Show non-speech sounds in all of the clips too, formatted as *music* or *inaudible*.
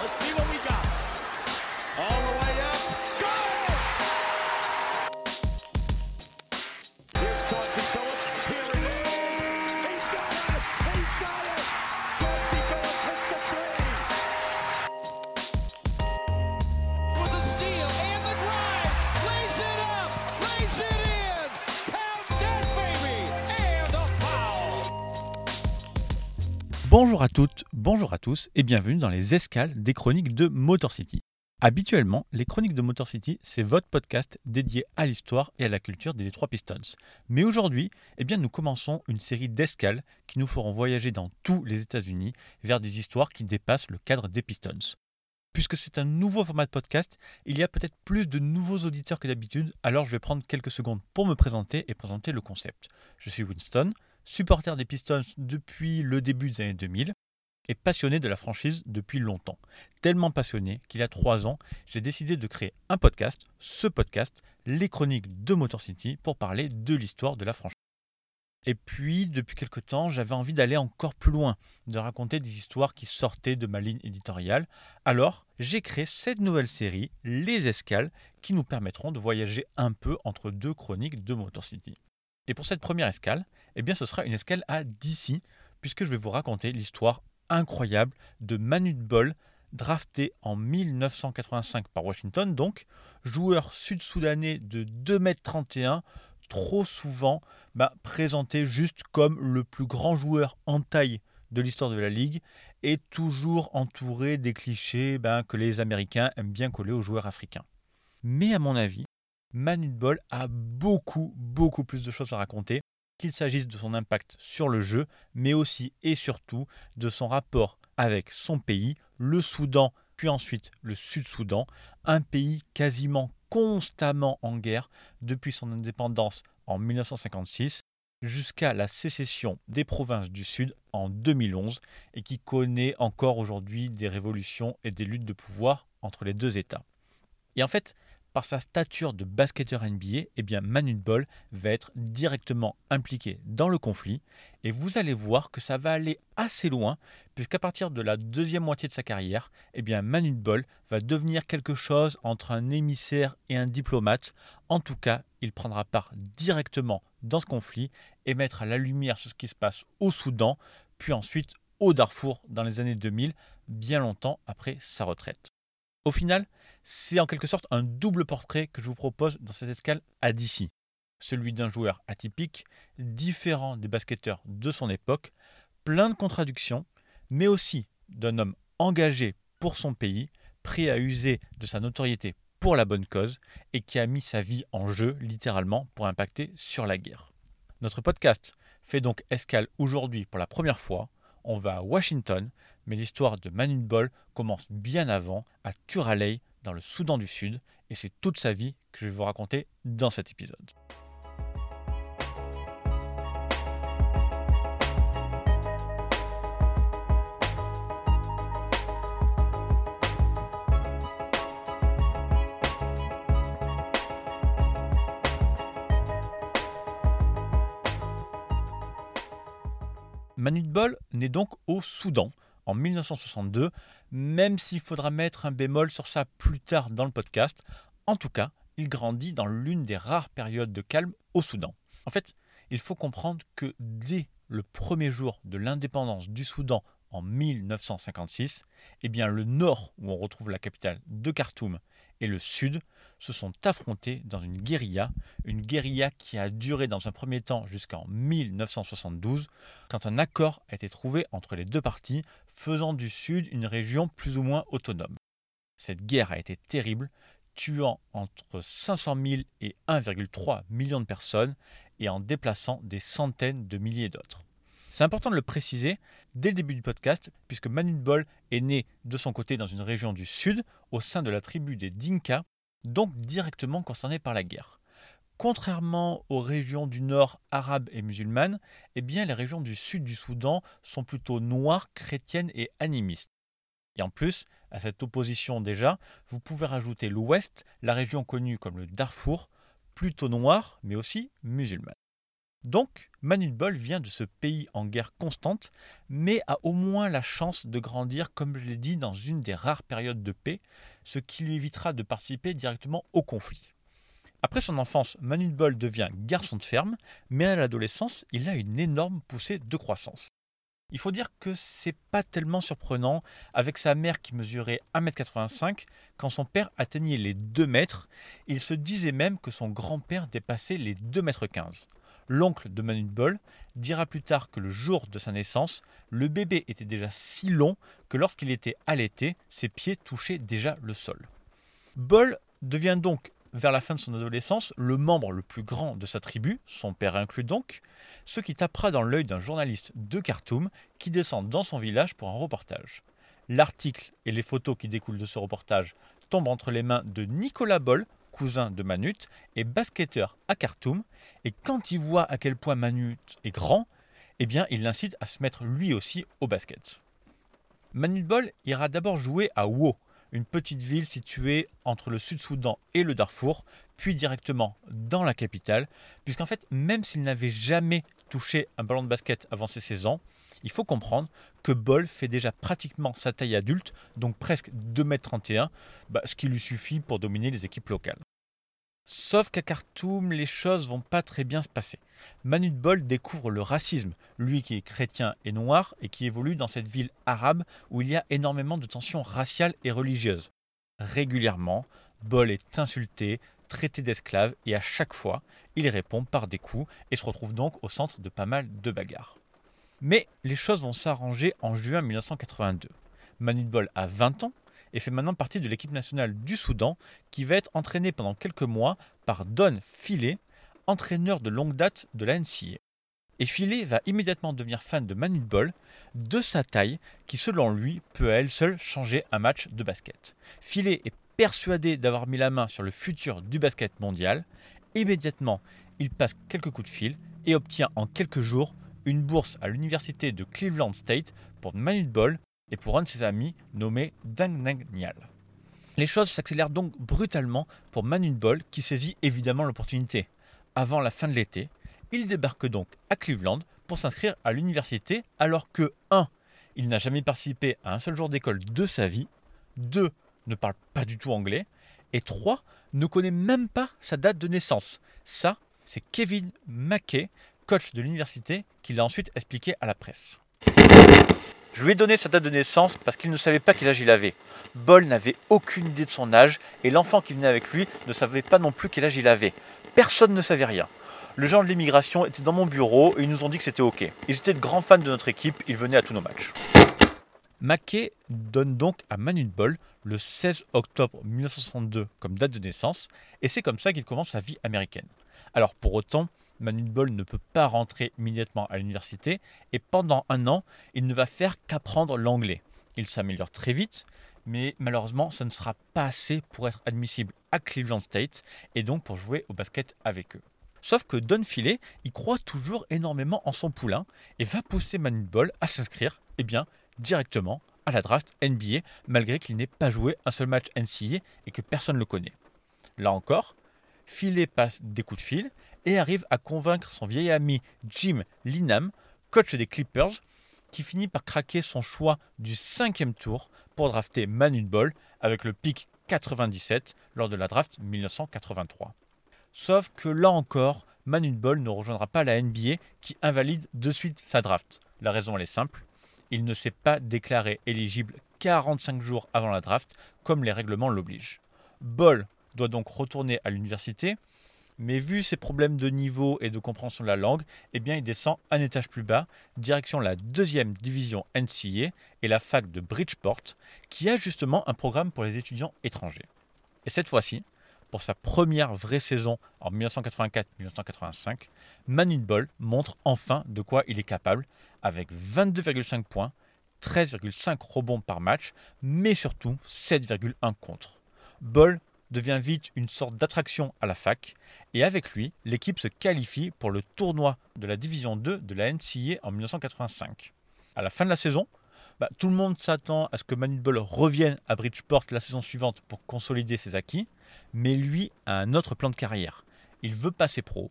Let's see what Bonjour à tous et bienvenue dans les escales des chroniques de Motor City. Habituellement, les chroniques de Motor City, c'est votre podcast dédié à l'histoire et à la culture des Detroit Pistons. Mais aujourd'hui, eh bien, nous commençons une série d'escales qui nous feront voyager dans tous les États-Unis vers des histoires qui dépassent le cadre des Pistons. Puisque c'est un nouveau format de podcast, il y a peut-être plus de nouveaux auditeurs que d'habitude, alors je vais prendre quelques secondes pour me présenter et présenter le concept. Je suis Winston, supporter des Pistons depuis le début des années 2000 et passionné de la franchise depuis longtemps. Tellement passionné qu'il y a trois ans, j'ai décidé de créer un podcast, ce podcast, Les Chroniques de Motor City, pour parler de l'histoire de la franchise. Et puis, depuis quelque temps, j'avais envie d'aller encore plus loin, de raconter des histoires qui sortaient de ma ligne éditoriale. Alors, j'ai créé cette nouvelle série, Les Escales, qui nous permettront de voyager un peu entre deux chroniques de Motor City. Et pour cette première escale, eh bien, ce sera une escale à DC, puisque je vais vous raconter l'histoire incroyable de Manu Bol, drafté en 1985 par Washington, donc joueur sud-soudanais de 2,31 m, trop souvent bah, présenté juste comme le plus grand joueur en taille de l'histoire de la ligue et toujours entouré des clichés bah, que les Américains aiment bien coller aux joueurs africains. Mais à mon avis, Manu Bol a beaucoup, beaucoup plus de choses à raconter, qu'il s'agisse de son impact sur le jeu, mais aussi et surtout de son rapport avec son pays, le Soudan, puis ensuite le Sud-Soudan, un pays quasiment constamment en guerre depuis son indépendance en 1956 jusqu'à la sécession des provinces du Sud en 2011 et qui connaît encore aujourd'hui des révolutions et des luttes de pouvoir entre les deux États. Et en fait, par sa stature de basketteur NBA, eh bien Manu Bol va être directement impliqué dans le conflit et vous allez voir que ça va aller assez loin puisqu'à partir de la deuxième moitié de sa carrière, eh bien Manu Bol va devenir quelque chose entre un émissaire et un diplomate. En tout cas, il prendra part directement dans ce conflit et mettre la lumière sur ce qui se passe au Soudan, puis ensuite au Darfour dans les années 2000, bien longtemps après sa retraite. Au final, c'est en quelque sorte un double portrait que je vous propose dans cette escale à DC. Celui d'un joueur atypique, différent des basketteurs de son époque, plein de contradictions, mais aussi d'un homme engagé pour son pays, prêt à user de sa notoriété pour la bonne cause et qui a mis sa vie en jeu littéralement pour impacter sur la guerre. Notre podcast fait donc escale aujourd'hui pour la première fois. On va à Washington, mais l'histoire de Manu Bol commence bien avant, à Turalei, dans le Soudan du Sud, et c'est toute sa vie que je vais vous raconter dans cet épisode. Manu Bol naît donc au Soudan en 1962, même s'il faudra mettre un bémol sur ça plus tard dans le podcast. En tout cas, il grandit dans l'une des rares périodes de calme au Soudan. En fait, il faut comprendre que dès le premier jour de l'indépendance du Soudan en 1956, eh bien le nord, où on retrouve la capitale de Khartoum, et le sud se sont affrontés dans une guérilla, une guérilla qui a duré dans un premier temps jusqu'en 1972, quand un accord a été trouvé entre les deux parties, faisant du sud une région plus ou moins autonome. Cette guerre a été terrible, tuant entre 500 000 et 1,3 million de personnes et en déplaçant des centaines de milliers d'autres. C'est important de le préciser dès le début du podcast, puisque Manu Bol est né de son côté dans une région du sud, au sein de la tribu des Dinka, donc directement concernée par la guerre. Contrairement aux régions du nord arabes et musulmanes, eh bien les régions du sud du Soudan sont plutôt noires, chrétiennes et animistes. Et en plus, à cette opposition déjà, vous pouvez rajouter l'ouest, la région connue comme le Darfour, plutôt noire mais aussi musulmane. Donc, Manu Bol vient de ce pays en guerre constante, mais a au moins la chance de grandir, comme je l'ai dit, dans une des rares périodes de paix, ce qui lui évitera de participer directement au conflit. Après son enfance, Manu Bol devient garçon de ferme, mais à l'adolescence, il a une énorme poussée de croissance. Il faut dire que c'est pas tellement surprenant avec sa mère qui mesurait 1m85 quand son père atteignait les 2 mètres, il se disait même que son grand-père dépassait les 2m15. L'oncle de Manu Bol dira plus tard que le jour de sa naissance, le bébé était déjà si long que lorsqu'il était allaité, ses pieds touchaient déjà le sol. Bol devient donc vers la fin de son adolescence, le membre le plus grand de sa tribu, son père inclus donc, ce qui tapera dans l'œil d'un journaliste de Khartoum qui descend dans son village pour un reportage. L'article et les photos qui découlent de ce reportage tombent entre les mains de Nicolas Boll, cousin de Manut, et basketteur à Khartoum, et quand il voit à quel point Manut est grand, eh bien il l'incite à se mettre lui aussi au basket. Manut Boll ira d'abord jouer à Wo, une petite ville située entre le Sud-Soudan et le Darfour, puis directement dans la capitale, puisqu'en fait, même s'il n'avait jamais touché un ballon de basket avant ses 16 ans, il faut comprendre que Bol fait déjà pratiquement sa taille adulte, donc presque 2m31, bah, ce qui lui suffit pour dominer les équipes locales. Sauf qu'à Khartoum, les choses vont pas très bien se passer. Manu Bol découvre le racisme, lui qui est chrétien et noir et qui évolue dans cette ville arabe où il y a énormément de tensions raciales et religieuses. Régulièrement, Bol est insulté, traité d'esclave et à chaque fois, il répond par des coups et se retrouve donc au centre de pas mal de bagarres. Mais les choses vont s'arranger en juin 1982. Manu Bol a 20 ans et fait maintenant partie de l'équipe nationale du Soudan qui va être entraînée pendant quelques mois par Don Filet, entraîneur de longue date de la NCA. Et Filet va immédiatement devenir fan de Manu Bol, de sa taille, qui selon lui peut à elle seule changer un match de basket. Filet est persuadé d'avoir mis la main sur le futur du basket mondial. Immédiatement, il passe quelques coups de fil et obtient en quelques jours une bourse à l'université de Cleveland State pour Manu Bol et pour un de ses amis nommé Dang Nang Nial. Les choses s'accélèrent donc brutalement pour Manu Bol qui saisit évidemment l'opportunité. Avant la fin de l'été, il débarque donc à Cleveland pour s'inscrire à l'université alors que 1. Il n'a jamais participé à un seul jour d'école de sa vie, 2. ne parle pas du tout anglais, et 3. ne connaît même pas sa date de naissance. Ça, c'est Kevin Mackey, coach de l'université, qui l'a ensuite expliqué à la presse. Je lui ai donné sa date de naissance parce qu'il ne savait pas quel âge il avait. Bol n'avait aucune idée de son âge et l'enfant qui venait avec lui ne savait pas non plus quel âge il avait. Personne ne savait rien. Le genre de l'immigration était dans mon bureau et ils nous ont dit que c'était ok. Ils étaient de grands fans de notre équipe, ils venaient à tous nos matchs. Mackay donne donc à Manu Bol le 16 octobre 1962 comme date de naissance et c'est comme ça qu'il commence sa vie américaine. Alors pour autant, Manu Bol ne peut pas rentrer immédiatement à l'université et pendant un an, il ne va faire qu'apprendre l'anglais. Il s'améliore très vite, mais malheureusement, ça ne sera pas assez pour être admissible à Cleveland State et donc pour jouer au basket avec eux. Sauf que Don Filet, il croit toujours énormément en son poulain et va pousser Manu Bol à s'inscrire, eh bien, directement à la draft NBA, malgré qu'il n'ait pas joué un seul match NCAA et que personne ne le connaît. Là encore, Filet passe des coups de fil et arrive à convaincre son vieil ami Jim Linham, coach des Clippers, qui finit par craquer son choix du cinquième tour pour drafter Manu Ball avec le pic 97 lors de la draft 1983. Sauf que là encore, Manu Ball ne rejoindra pas la NBA qui invalide de suite sa draft. La raison elle est simple, il ne s'est pas déclaré éligible 45 jours avant la draft comme les règlements l'obligent. Ball doit donc retourner à l'université mais vu ses problèmes de niveau et de compréhension de la langue, eh bien il descend un étage plus bas, direction la deuxième division NCA et la fac de Bridgeport, qui a justement un programme pour les étudiants étrangers. Et cette fois-ci, pour sa première vraie saison en 1984-1985, Manu Ball montre enfin de quoi il est capable, avec 22,5 points, 13,5 rebonds par match, mais surtout 7,1 contre. Ball devient vite une sorte d'attraction à la fac, et avec lui, l'équipe se qualifie pour le tournoi de la Division 2 de la NCA en 1985. À la fin de la saison, bah, tout le monde s'attend à ce que Manu revienne à Bridgeport la saison suivante pour consolider ses acquis, mais lui a un autre plan de carrière. Il veut passer pro,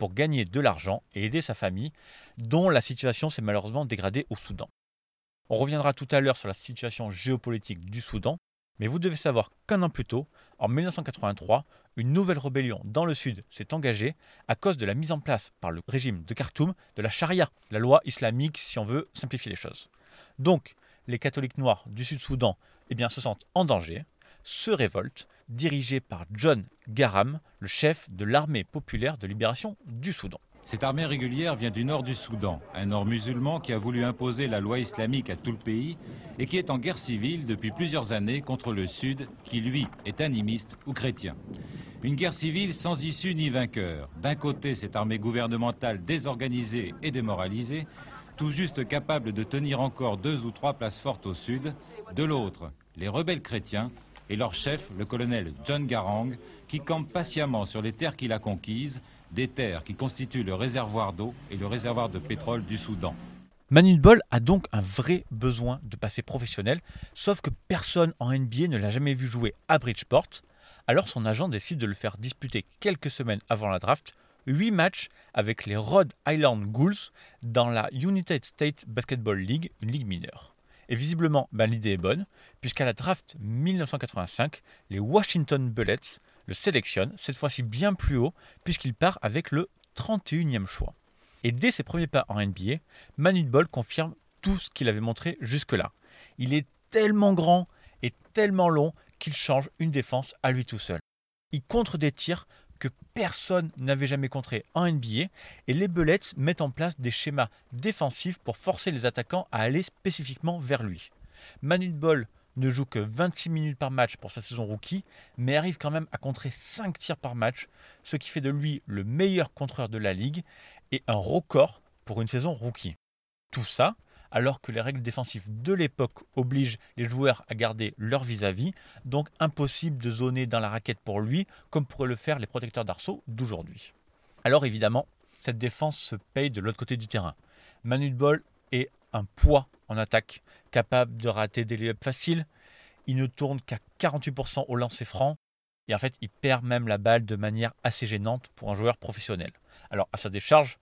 pour gagner de l'argent et aider sa famille, dont la situation s'est malheureusement dégradée au Soudan. On reviendra tout à l'heure sur la situation géopolitique du Soudan, mais vous devez savoir qu'un an plus tôt, en 1983, une nouvelle rébellion dans le sud s'est engagée à cause de la mise en place par le régime de Khartoum de la charia, la loi islamique si on veut simplifier les choses. Donc, les catholiques noirs du Sud-Soudan eh se sentent en danger, se révoltent, dirigés par John Garham, le chef de l'armée populaire de libération du Soudan. Cette armée régulière vient du nord du Soudan, un nord musulman qui a voulu imposer la loi islamique à tout le pays et qui est en guerre civile depuis plusieurs années contre le sud, qui lui est animiste ou chrétien. Une guerre civile sans issue ni vainqueur. D'un côté, cette armée gouvernementale désorganisée et démoralisée, tout juste capable de tenir encore deux ou trois places fortes au sud. De l'autre, les rebelles chrétiens et leur chef, le colonel John Garang, qui campe patiemment sur les terres qu'il a conquises des terres qui constituent le réservoir d'eau et le réservoir de pétrole du Soudan. Manu Bol a donc un vrai besoin de passer professionnel, sauf que personne en NBA ne l'a jamais vu jouer à Bridgeport. Alors son agent décide de le faire disputer quelques semaines avant la draft 8 matchs avec les Rhode Island Ghouls dans la United States Basketball League, une ligue mineure. Et visiblement, ben, l'idée est bonne, puisqu'à la draft 1985, les Washington Bullets le sélectionne, cette fois-ci bien plus haut, puisqu'il part avec le 31e choix. Et dès ses premiers pas en NBA, Manu Ball confirme tout ce qu'il avait montré jusque-là. Il est tellement grand et tellement long qu'il change une défense à lui tout seul. Il contre des tirs que personne n'avait jamais contrés en NBA et les Bullets mettent en place des schémas défensifs pour forcer les attaquants à aller spécifiquement vers lui. Manu Ball ne joue que 26 minutes par match pour sa saison rookie, mais arrive quand même à contrer 5 tirs par match, ce qui fait de lui le meilleur contreur de la ligue et un record pour une saison rookie. Tout ça alors que les règles défensives de l'époque obligent les joueurs à garder leur vis-à-vis, donc impossible de zoner dans la raquette pour lui, comme pourraient le faire les protecteurs d'arceau d'aujourd'hui. Alors évidemment, cette défense se paye de l'autre côté du terrain. Manu Ball est un poids en attaque, capable de rater des layups faciles. Il ne tourne qu'à 48% au lancer franc. Et en fait, il perd même la balle de manière assez gênante pour un joueur professionnel. Alors, à sa décharge,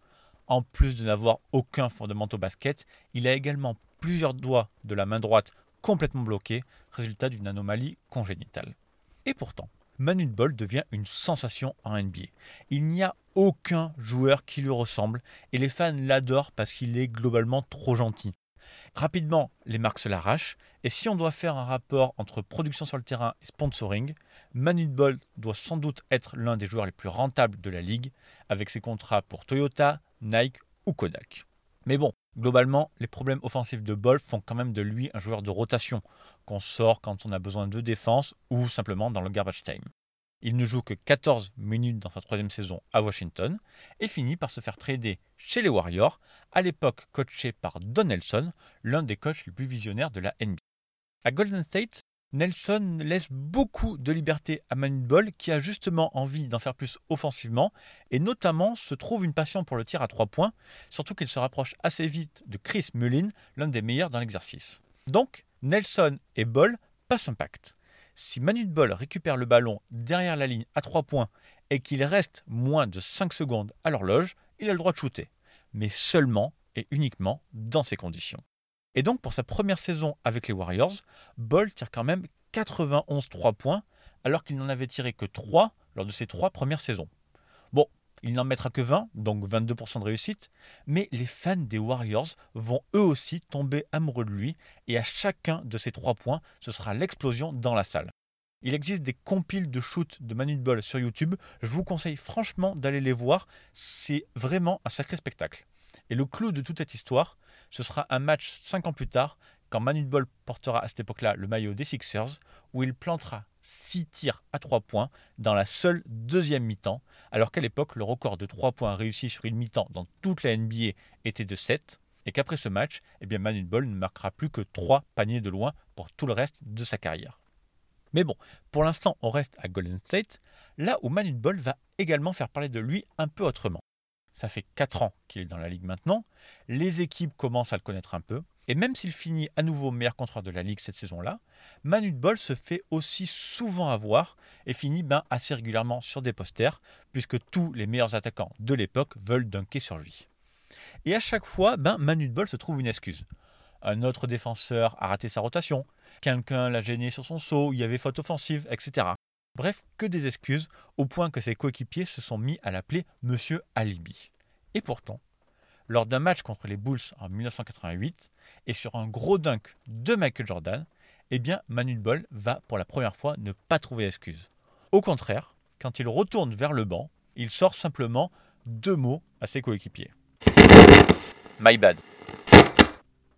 en plus de n'avoir aucun fondament au basket, il a également plusieurs doigts de la main droite complètement bloqués, résultat d'une anomalie congénitale. Et pourtant, Manu Ball devient une sensation en NBA. Il n'y a aucun joueur qui lui ressemble et les fans l'adorent parce qu'il est globalement trop gentil. Rapidement, les marques se l'arrachent, et si on doit faire un rapport entre production sur le terrain et sponsoring, Manu Ball doit sans doute être l'un des joueurs les plus rentables de la ligue, avec ses contrats pour Toyota, Nike ou Kodak. Mais bon, globalement, les problèmes offensifs de Ball font quand même de lui un joueur de rotation, qu'on sort quand on a besoin de défense ou simplement dans le garbage time. Il ne joue que 14 minutes dans sa troisième saison à Washington et finit par se faire trader chez les Warriors, à l'époque coaché par Don Nelson, l'un des coachs les plus visionnaires de la NBA. À Golden State, Nelson laisse beaucoup de liberté à Manu Ball qui a justement envie d'en faire plus offensivement et notamment se trouve une passion pour le tir à trois points, surtout qu'il se rapproche assez vite de Chris Mullin, l'un des meilleurs dans l'exercice. Donc, Nelson et Ball passent un pacte. Si Manu Ball récupère le ballon derrière la ligne à 3 points et qu'il reste moins de 5 secondes à l'horloge, il a le droit de shooter. Mais seulement et uniquement dans ces conditions. Et donc pour sa première saison avec les Warriors, Ball tire quand même 91 3 points alors qu'il n'en avait tiré que 3 lors de ses 3 premières saisons. Il n'en mettra que 20, donc 22% de réussite, mais les fans des Warriors vont eux aussi tomber amoureux de lui, et à chacun de ces trois points, ce sera l'explosion dans la salle. Il existe des compiles de shoot de Manu Ball sur YouTube, je vous conseille franchement d'aller les voir, c'est vraiment un sacré spectacle. Et le clou de toute cette histoire, ce sera un match 5 ans plus tard, quand Manu Ball portera à cette époque-là le maillot des Sixers, où il plantera 6 tirs à 3 points dans la seule deuxième mi-temps, alors qu'à l'époque, le record de 3 points réussis sur une mi-temps dans toute la NBA était de 7, et qu'après ce match, eh bien Manu Ball ne marquera plus que 3 paniers de loin pour tout le reste de sa carrière. Mais bon, pour l'instant, on reste à Golden State, là où Manu Ball va également faire parler de lui un peu autrement. Ça fait 4 ans qu'il est dans la ligue maintenant, les équipes commencent à le connaître un peu, Et même s'il finit à nouveau meilleur contreur de la Ligue cette saison-là, Manu Bol se fait aussi souvent avoir et finit ben, assez régulièrement sur des posters, puisque tous les meilleurs attaquants de l'époque veulent dunker sur lui. Et à chaque fois, ben, Manu Bol se trouve une excuse. Un autre défenseur a raté sa rotation, quelqu'un l'a gêné sur son saut, il y avait faute offensive, etc. Bref, que des excuses, au point que ses coéquipiers se sont mis à l'appeler Monsieur Alibi. Et pourtant, lors d'un match contre les Bulls en 1988 et sur un gros dunk de Michael Jordan, eh bien Bol va pour la première fois ne pas trouver excuse. Au contraire, quand il retourne vers le banc, il sort simplement deux mots à ses coéquipiers. My bad.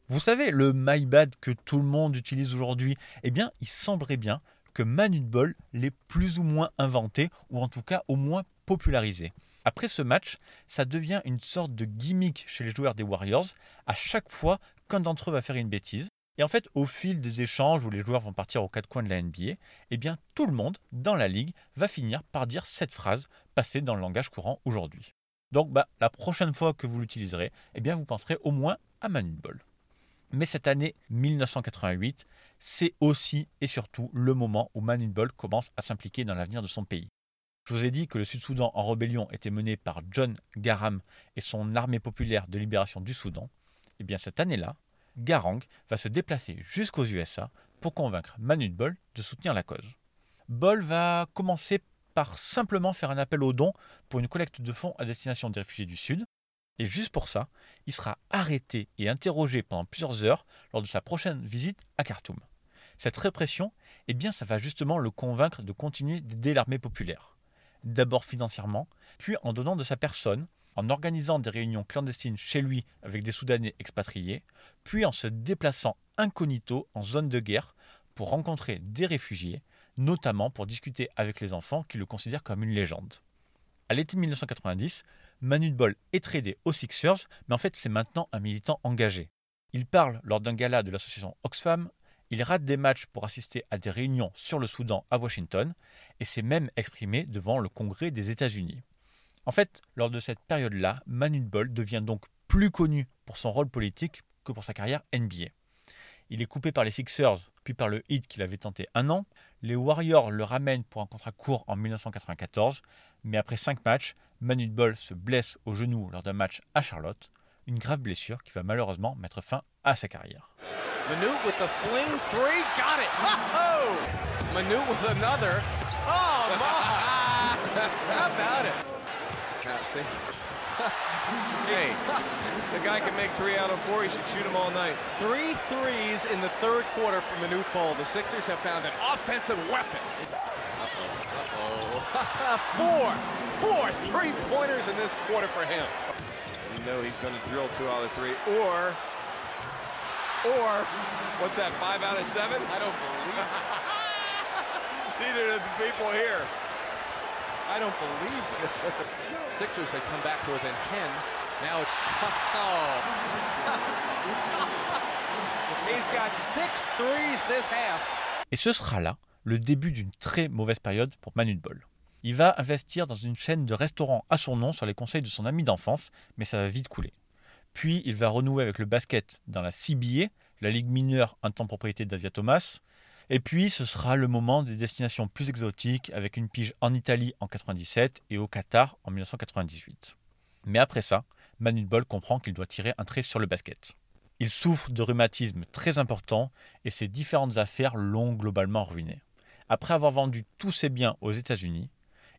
Vous savez, le my bad que tout le monde utilise aujourd'hui, eh bien, il semblerait bien que Manu Bol l'ait plus ou moins inventé, ou en tout cas au moins popularisé. Après ce match, ça devient une sorte de gimmick chez les joueurs des Warriors à chaque fois qu'un d'entre eux va faire une bêtise. Et en fait, au fil des échanges où les joueurs vont partir aux quatre coins de la NBA, eh bien tout le monde dans la ligue va finir par dire cette phrase passée dans le langage courant aujourd'hui. Donc bah, la prochaine fois que vous l'utiliserez, eh bien vous penserez au moins à Manu Ball. Mais cette année 1988, c'est aussi et surtout le moment où Manu Ball commence à s'impliquer dans l'avenir de son pays. Je vous ai dit que le Sud-Soudan en rébellion était mené par John Garang et son armée populaire de libération du Soudan. Et eh bien cette année-là, Garang va se déplacer jusqu'aux USA pour convaincre Manu Bol de soutenir la cause. Bol va commencer par simplement faire un appel aux dons pour une collecte de fonds à destination des réfugiés du Sud. Et juste pour ça, il sera arrêté et interrogé pendant plusieurs heures lors de sa prochaine visite à Khartoum. Cette répression, eh bien, ça va justement le convaincre de continuer d'aider l'armée populaire d'abord financièrement, puis en donnant de sa personne, en organisant des réunions clandestines chez lui avec des Soudanais expatriés, puis en se déplaçant incognito en zone de guerre pour rencontrer des réfugiés, notamment pour discuter avec les enfants qui le considèrent comme une légende. À l'été 1990, Manu Bol est tradé aux Sixers, mais en fait c'est maintenant un militant engagé. Il parle lors d'un gala de l'association Oxfam il rate des matchs pour assister à des réunions sur le Soudan à Washington et s'est même exprimé devant le Congrès des États-Unis. En fait, lors de cette période-là, Manu Bol devient donc plus connu pour son rôle politique que pour sa carrière NBA. Il est coupé par les Sixers, puis par le Heat qu'il avait tenté un an. Les Warriors le ramènent pour un contrat court en 1994, mais après cinq matchs, Manu Bol se blesse au genou lors d'un match à Charlotte, une grave blessure qui va malheureusement mettre fin à sa carrière. Manute with the fling three, got it. Oh! Manute with another. Oh my! *laughs* How about it? Yeah, see? *laughs* Hey, the guy can make three out of four. He should shoot them all night. Three threes in the third quarter for Manute Bol. The Sixers have found an offensive weapon. Uh-oh, uh-oh. *laughs* four, four three-pointers in this quarter for him. You know he's going to drill two out of three, or or, what's that, five out of seven? I don't believe this. *laughs* Neither do the people here. I don't believe this. *laughs* Sixers had come back to within 10. Now it's... Oh. *laughs* He's got six threes this half. Et ce sera là le début d'une très mauvaise période pour Manu Bol. Il va investir dans une chaîne de restaurants à son nom sur les conseils de son ami d'enfance, mais ça va vite couler. Puis il va renouer avec le basket dans la CBA, la ligue mineure un temps propriété d'Asia Thomas. Et puis ce sera le moment des destinations plus exotiques avec une pige en Italie en 97 et au Qatar en 1998. Mais après ça, Manu Bol comprend qu'il doit tirer un trait sur le basket. Il souffre de rhumatisme très important et ses différentes affaires l'ont globalement ruiné. Après avoir vendu tous ses biens aux États-Unis,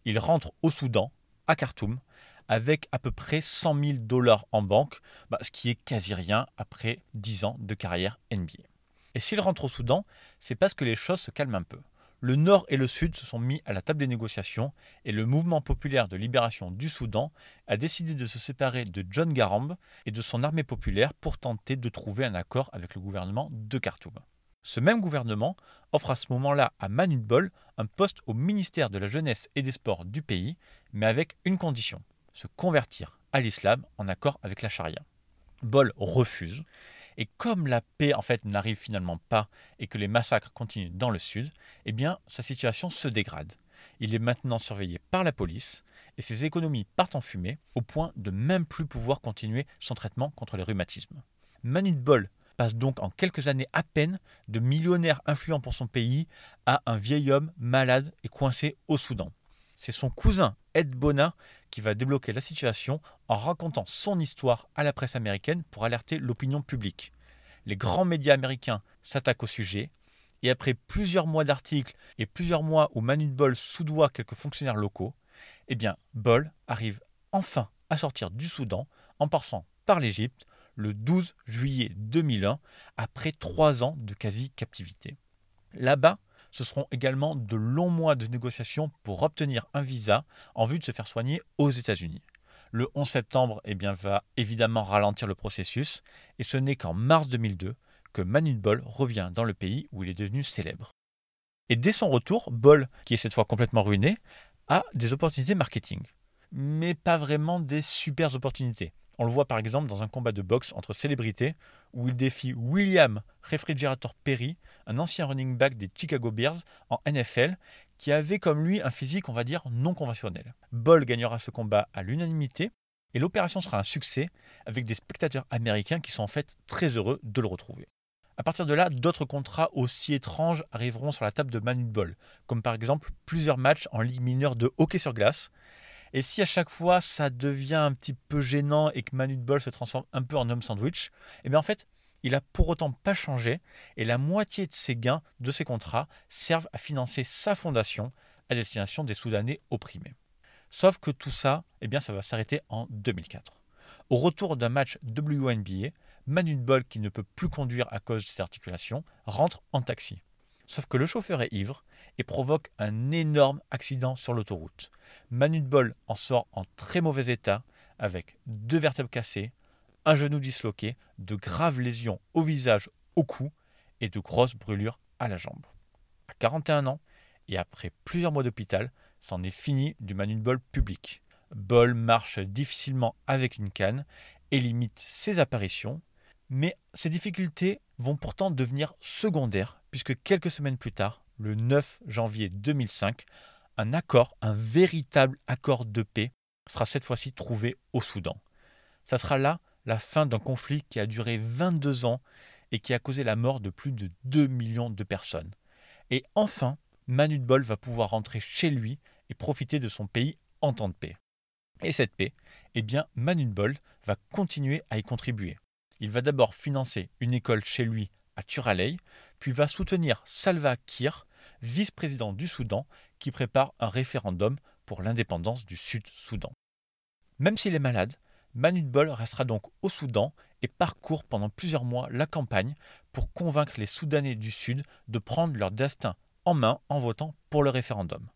il rentre au Soudan, à Khartoum, avec à peu près 100 000 dollars en banque, bah, ce qui est quasi rien après 10 ans de carrière NBA. Et s'il rentre au Soudan, c'est parce que les choses se calment un peu. Le Nord et le Sud se sont mis à la table des négociations et le mouvement populaire de libération du Soudan a décidé de se séparer de John Garang et de son armée populaire pour tenter de trouver un accord avec le gouvernement de Khartoum. Ce même gouvernement offre à ce moment-là à Manu Bol un poste au ministère de la Jeunesse et des Sports du pays, mais avec une condition se convertir à l'islam en accord avec la charia. Bol refuse, et comme la paix en fait n'arrive finalement pas et que les massacres continuent dans le sud, eh bien sa situation se dégrade. Il est maintenant surveillé par la police et ses économies partent en fumée au point de même plus pouvoir continuer son traitement contre le rhumatisme. Manu Bol passe donc en quelques années à peine de millionnaire influent pour son pays à un vieil homme malade et coincé au Soudan. C'est son cousin Ed Bona qui va débloquer la situation en racontant son histoire à la presse américaine pour alerter l'opinion publique. Les grands médias américains s'attaquent au sujet et après plusieurs mois d'articles et plusieurs mois où Manu Bol soudoie quelques fonctionnaires locaux, eh bien Bol arrive enfin à sortir du Soudan en passant par l'Égypte le 12 juillet 2001 après trois ans de quasi-captivité. Là-bas, ce seront également de longs mois de négociations pour obtenir un visa en vue de se faire soigner aux États-Unis. Le 11 septembre eh bien, va évidemment ralentir le processus et ce n'est qu'en mars 2002 que Manu Bol revient dans le pays où il est devenu célèbre. Et dès son retour, Bol, qui est cette fois complètement ruiné, a des opportunités marketing. Mais pas vraiment des super opportunités. On le voit par exemple dans un combat de boxe entre célébrités où il défie William Refrigerator Perry, un ancien running back des Chicago Bears en NFL, qui avait comme lui un physique, on va dire, non conventionnel. Ball gagnera ce combat à l'unanimité et l'opération sera un succès avec des spectateurs américains qui sont en fait très heureux de le retrouver. À partir de là, d'autres contrats aussi étranges arriveront sur la table de Manu Ball, comme par exemple plusieurs matchs en ligue mineure de hockey sur glace. Et si à chaque fois ça devient un petit peu gênant et que Manu Ball se transforme un peu en homme sandwich, eh bien en fait, il a pour autant pas changé et la moitié de ses gains de ses contrats servent à financer sa fondation à destination des Soudanais opprimés. Sauf que tout ça, eh bien ça va s'arrêter en 2004. Au retour d'un match WNBA, Manu Ball, qui ne peut plus conduire à cause de ses articulations, rentre en taxi. Sauf que le chauffeur est ivre et provoque un énorme accident sur l'autoroute. Manu Ball en sort en très mauvais état, avec deux vertèbres cassées, un genou disloqué, de graves lésions au visage, au cou et de grosses brûlures à la jambe. À 41 ans, et après plusieurs mois d'hôpital, c'en est fini du Manu Ball public. Ball marche difficilement avec une canne et limite ses apparitions, mais ces difficultés vont pourtant devenir secondaires, puisque quelques semaines plus tard, le 9 janvier 2005, un accord, un véritable accord de paix, sera cette fois-ci trouvé au Soudan. Ça sera là la fin d'un conflit qui a duré 22 ans et qui a causé la mort de plus de 2 millions de personnes. Et enfin, Manu Bol va pouvoir rentrer chez lui et profiter de son pays en temps de paix. Et cette paix, eh bien, Manu Bol va continuer à y contribuer. Il va d'abord financer une école chez lui à Turalei, puis va soutenir Salva Kiir, vice-président du Soudan, qui prépare un référendum pour l'indépendance du Sud-Soudan. Même s'il est malade, Manu Bol restera donc au Soudan et parcourt pendant plusieurs mois la campagne pour convaincre les Soudanais du Sud de prendre leur destin en main en votant pour le référendum.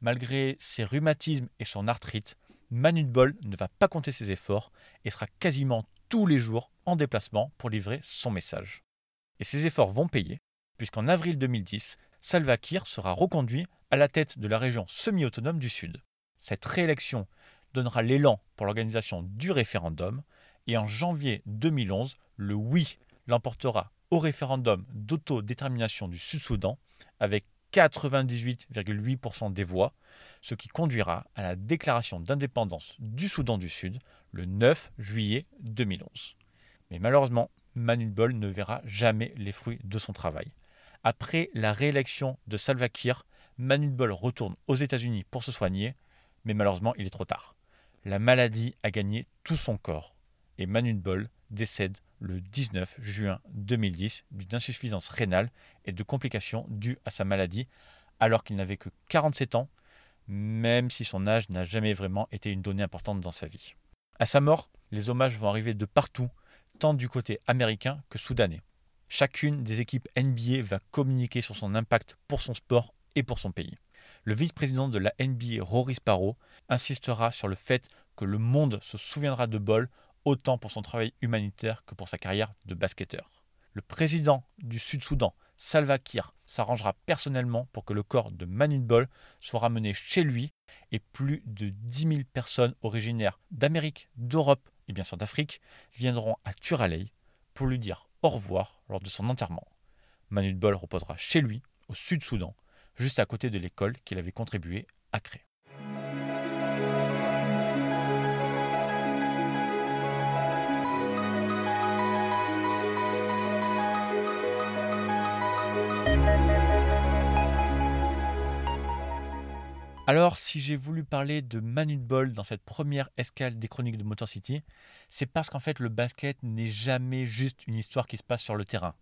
Malgré ses rhumatismes et son arthrite, Manu Bol ne va pas compter ses efforts et sera quasiment tous les jours en déplacement pour livrer son message. Et ces efforts vont payer, puisqu'en avril 2010, Salva Kiir sera reconduit à la tête de la région semi-autonome du Sud. Cette réélection donnera l'élan pour l'organisation du référendum, et en janvier 2011, le oui l'emportera au référendum d'autodétermination du Sud-Soudan avec 98,8% des voix, ce qui conduira à la déclaration d'indépendance du Soudan du Sud le 9 juillet 2011. Mais malheureusement, Manu Bol ne verra jamais les fruits de son travail. Après la réélection de Salva Kiir, Manu Bol retourne aux États-Unis pour se soigner, mais malheureusement, il est trop tard. La maladie a gagné tout son corps et Manu Bol décède le 19 juin 2010 d'une insuffisance rénale et de complications dues à sa maladie, alors qu'il n'avait que 47 ans, même si son âge n'a jamais vraiment été une donnée importante dans sa vie. À sa mort, les hommages vont arriver de partout, tant du côté américain que soudanais. Chacune des équipes NBA va communiquer sur son impact pour son sport et pour son pays. Le vice-président de la NBA, Rory Sparrow, insistera sur le fait que le monde se souviendra de Ball autant pour son travail humanitaire que pour sa carrière de basketteur. Le président du Sud-Soudan, Salva Kiir, s'arrangera personnellement pour que le corps de Manu Bol soit ramené chez lui et plus de 10 000 personnes originaires d'Amérique, d'Europe et bien sûr d'Afrique viendront à Turalei pour lui dire au revoir lors de son enterrement. Manu Bol reposera chez lui, au Sud-Soudan, juste à côté de l'école qu'il avait contribué à créer. Alors, si j'ai voulu parler de Manu Ball dans cette première escale des chroniques de Motor City, c'est parce qu'en fait, le basket n'est jamais juste une histoire qui se passe sur le terrain.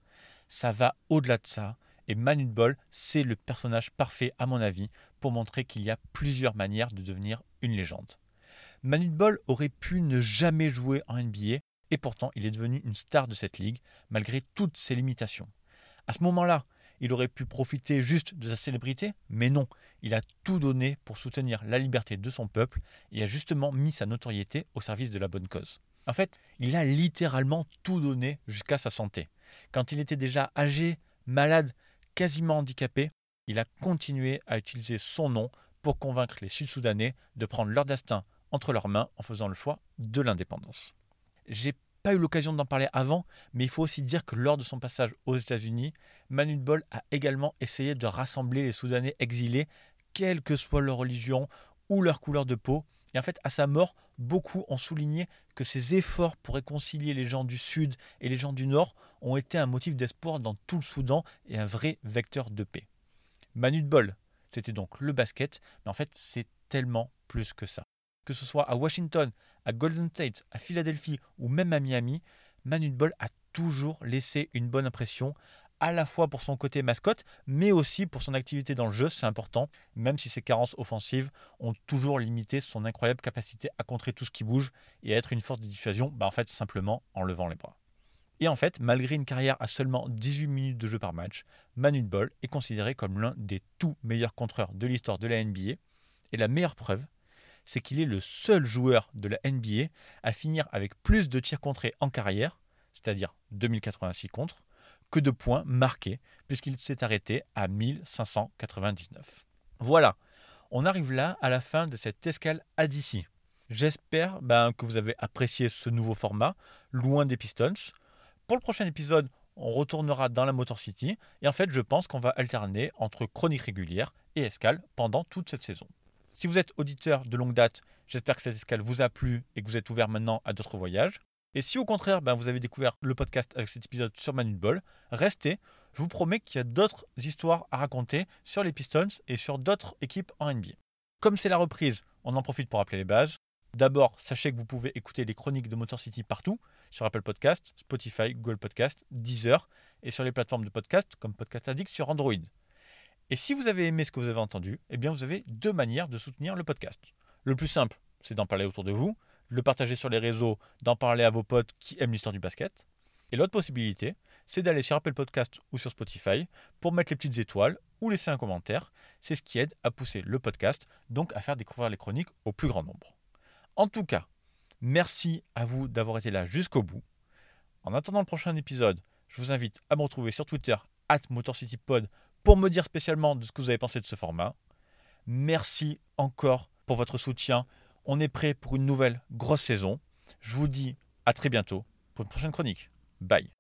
Ça va au-delà de ça. Et Manu Ball, c'est le personnage parfait, à mon avis, pour montrer qu'il y a plusieurs manières de devenir une légende. Manu Ball aurait pu ne jamais jouer en NBA, et pourtant, il est devenu une star de cette ligue, malgré toutes ses limitations. À ce moment-là, il aurait pu profiter juste de sa célébrité, mais non, il a tout donné pour soutenir la liberté de son peuple et a justement mis sa notoriété au service de la bonne cause. En fait, il a littéralement tout donné jusqu'à sa santé. Quand il était déjà âgé, malade, quasiment handicapé, il a continué à utiliser son nom pour convaincre les Sud-Soudanais de prendre leur destin entre leurs mains en faisant le choix de l'indépendance. Pas eu l'occasion d'en parler avant, mais il faut aussi dire que lors de son passage aux États-Unis, Manu Bol a également essayé de rassembler les Soudanais exilés, quelle que soit leur religion ou leur couleur de peau. Et en fait, à sa mort, beaucoup ont souligné que ses efforts pour réconcilier les gens du Sud et les gens du Nord ont été un motif d'espoir dans tout le Soudan et un vrai vecteur de paix. Manu Bol, c'était donc le basket, mais en fait, c'est tellement plus que ça que ce soit à Washington, à Golden State, à Philadelphie ou même à Miami, Manu Ball a toujours laissé une bonne impression, à la fois pour son côté mascotte, mais aussi pour son activité dans le jeu, c'est important, même si ses carences offensives ont toujours limité son incroyable capacité à contrer tout ce qui bouge et à être une force de dissuasion, bah en fait simplement en levant les bras. Et en fait, malgré une carrière à seulement 18 minutes de jeu par match, Manu Ball est considéré comme l'un des tout meilleurs contreurs de l'histoire de la NBA, et la meilleure preuve, c'est qu'il est le seul joueur de la NBA à finir avec plus de tirs contrés en carrière, c'est-à-dire 2086 contre, que de points marqués, puisqu'il s'est arrêté à 1599. Voilà, on arrive là à la fin de cette escale à d'ici. J'espère ben, que vous avez apprécié ce nouveau format, loin des Pistons. Pour le prochain épisode, on retournera dans la Motor City, et en fait, je pense qu'on va alterner entre chronique régulière et escale pendant toute cette saison. Si vous êtes auditeur de longue date, j'espère que cette escale vous a plu et que vous êtes ouvert maintenant à d'autres voyages. Et si au contraire, ben, vous avez découvert le podcast avec cet épisode sur Manu Ball, restez. Je vous promets qu'il y a d'autres histoires à raconter sur les Pistons et sur d'autres équipes en NBA. Comme c'est la reprise, on en profite pour rappeler les bases. D'abord, sachez que vous pouvez écouter les chroniques de Motor City partout, sur Apple Podcast, Spotify, Google Podcast, Deezer et sur les plateformes de podcast comme Podcast Addict sur Android. Et si vous avez aimé ce que vous avez entendu, eh vous avez deux manières de soutenir le podcast. Le plus simple, c'est d'en parler autour de vous, le partager sur les réseaux, d'en parler à vos potes qui aiment l'histoire du basket. Et l'autre possibilité, c'est d'aller sur Apple Podcast ou sur Spotify pour mettre les petites étoiles ou laisser un commentaire. C'est ce qui aide à pousser le podcast, donc à faire découvrir les chroniques au plus grand nombre. En tout cas, merci à vous d'avoir été là jusqu'au bout. En attendant le prochain épisode, je vous invite à me retrouver sur Twitter, at MotorCityPod, pour me dire spécialement de ce que vous avez pensé de ce format. Merci encore pour votre soutien. On est prêt pour une nouvelle grosse saison. Je vous dis à très bientôt pour une prochaine chronique. Bye.